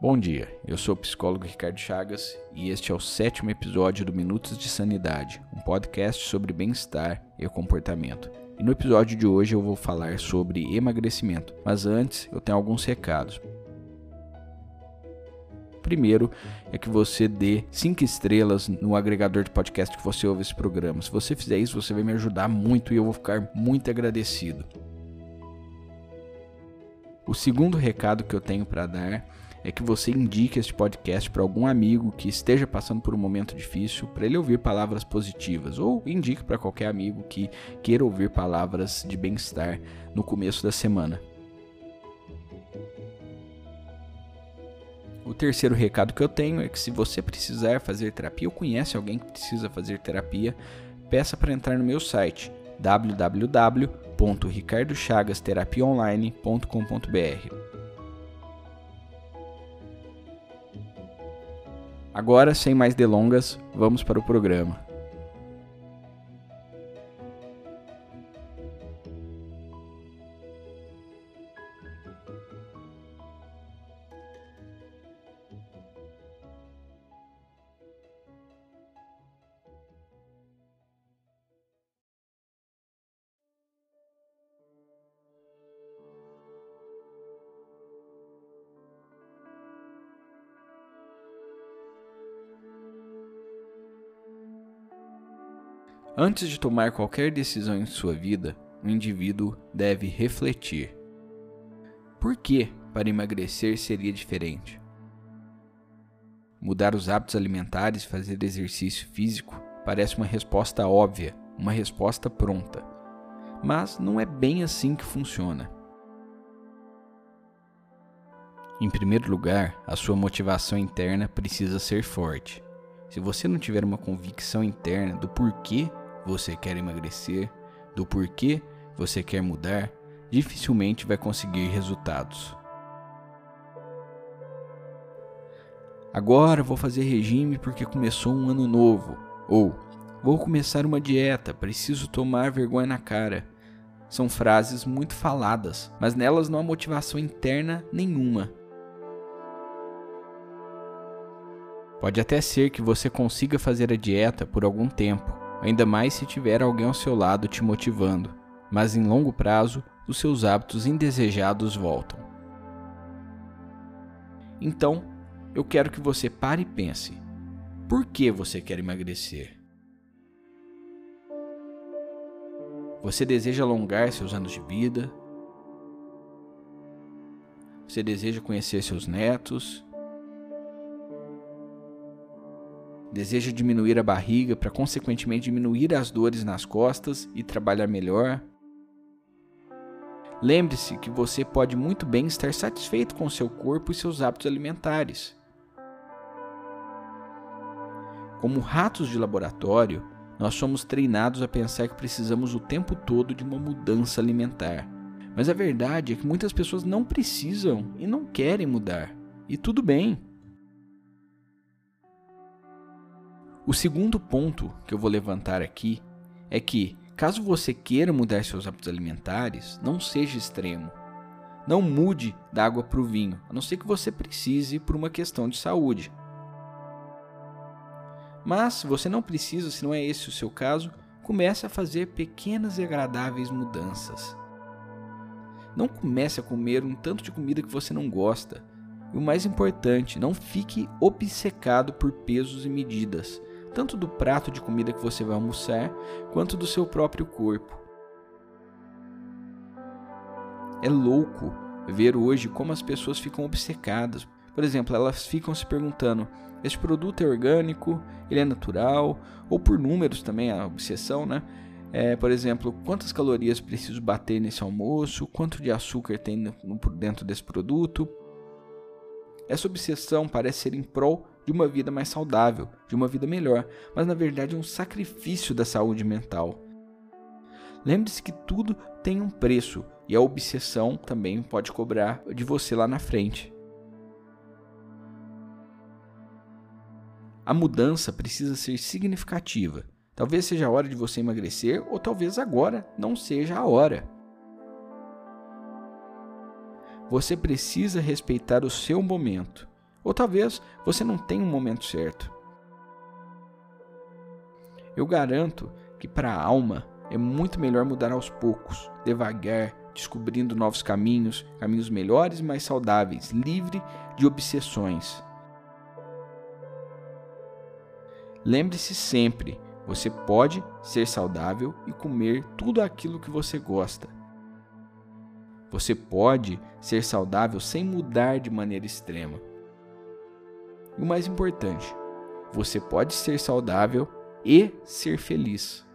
Bom dia, eu sou o psicólogo Ricardo Chagas e este é o sétimo episódio do Minutos de Sanidade, um podcast sobre bem-estar e comportamento. E no episódio de hoje eu vou falar sobre emagrecimento, mas antes eu tenho alguns recados. Primeiro é que você dê 5 estrelas no agregador de podcast que você ouve esse programa. Se você fizer isso, você vai me ajudar muito e eu vou ficar muito agradecido. O segundo recado que eu tenho para dar é que você indique este podcast para algum amigo que esteja passando por um momento difícil, para ele ouvir palavras positivas, ou indique para qualquer amigo que queira ouvir palavras de bem-estar no começo da semana. O terceiro recado que eu tenho é que se você precisar fazer terapia ou conhece alguém que precisa fazer terapia, peça para entrar no meu site www.ricardochagasterapiaonline.com.br. Agora, sem mais delongas, vamos para o programa. Antes de tomar qualquer decisão em sua vida, o indivíduo deve refletir. Por que para emagrecer seria diferente? Mudar os hábitos alimentares e fazer exercício físico parece uma resposta óbvia, uma resposta pronta. Mas não é bem assim que funciona. Em primeiro lugar, a sua motivação interna precisa ser forte. Se você não tiver uma convicção interna do porquê você quer emagrecer, do porquê você quer mudar, dificilmente vai conseguir resultados. Agora vou fazer regime porque começou um ano novo. Ou vou começar uma dieta, preciso tomar vergonha na cara. São frases muito faladas, mas nelas não há motivação interna nenhuma. Pode até ser que você consiga fazer a dieta por algum tempo, ainda mais se tiver alguém ao seu lado te motivando, mas em longo prazo os seus hábitos indesejados voltam. Então, eu quero que você pare e pense: por que você quer emagrecer? Você deseja alongar seus anos de vida? Você deseja conhecer seus netos? Deseja diminuir a barriga para consequentemente diminuir as dores nas costas e trabalhar melhor? Lembre-se que você pode muito bem estar satisfeito com seu corpo e seus hábitos alimentares. Como ratos de laboratório, nós somos treinados a pensar que precisamos o tempo todo de uma mudança alimentar. Mas a verdade é que muitas pessoas não precisam e não querem mudar. E tudo bem. O segundo ponto que eu vou levantar aqui é que, caso você queira mudar seus hábitos alimentares, não seja extremo. Não mude da água para o vinho, a não ser que você precise por uma questão de saúde. Mas, se você não precisa, se não é esse o seu caso, comece a fazer pequenas e agradáveis mudanças. Não comece a comer um tanto de comida que você não gosta. E o mais importante, não fique obcecado por pesos e medidas tanto do prato de comida que você vai almoçar, quanto do seu próprio corpo. É louco ver hoje como as pessoas ficam obcecadas. Por exemplo, elas ficam se perguntando: este produto é orgânico, ele é natural, ou por números também, a obsessão, né? É, por exemplo, quantas calorias preciso bater nesse almoço, quanto de açúcar tem no, no, dentro desse produto. Essa obsessão parece ser em prol de uma vida mais saudável, de uma vida melhor, mas na verdade é um sacrifício da saúde mental. Lembre-se que tudo tem um preço e a obsessão também pode cobrar de você lá na frente. A mudança precisa ser significativa. Talvez seja a hora de você emagrecer, ou talvez agora não seja a hora. Você precisa respeitar o seu momento. Ou talvez você não tenha um momento certo. Eu garanto que para a alma é muito melhor mudar aos poucos, devagar, descobrindo novos caminhos, caminhos melhores e mais saudáveis, livre de obsessões. Lembre-se sempre, você pode ser saudável e comer tudo aquilo que você gosta. Você pode ser saudável sem mudar de maneira extrema. E o mais importante, você pode ser saudável e ser feliz.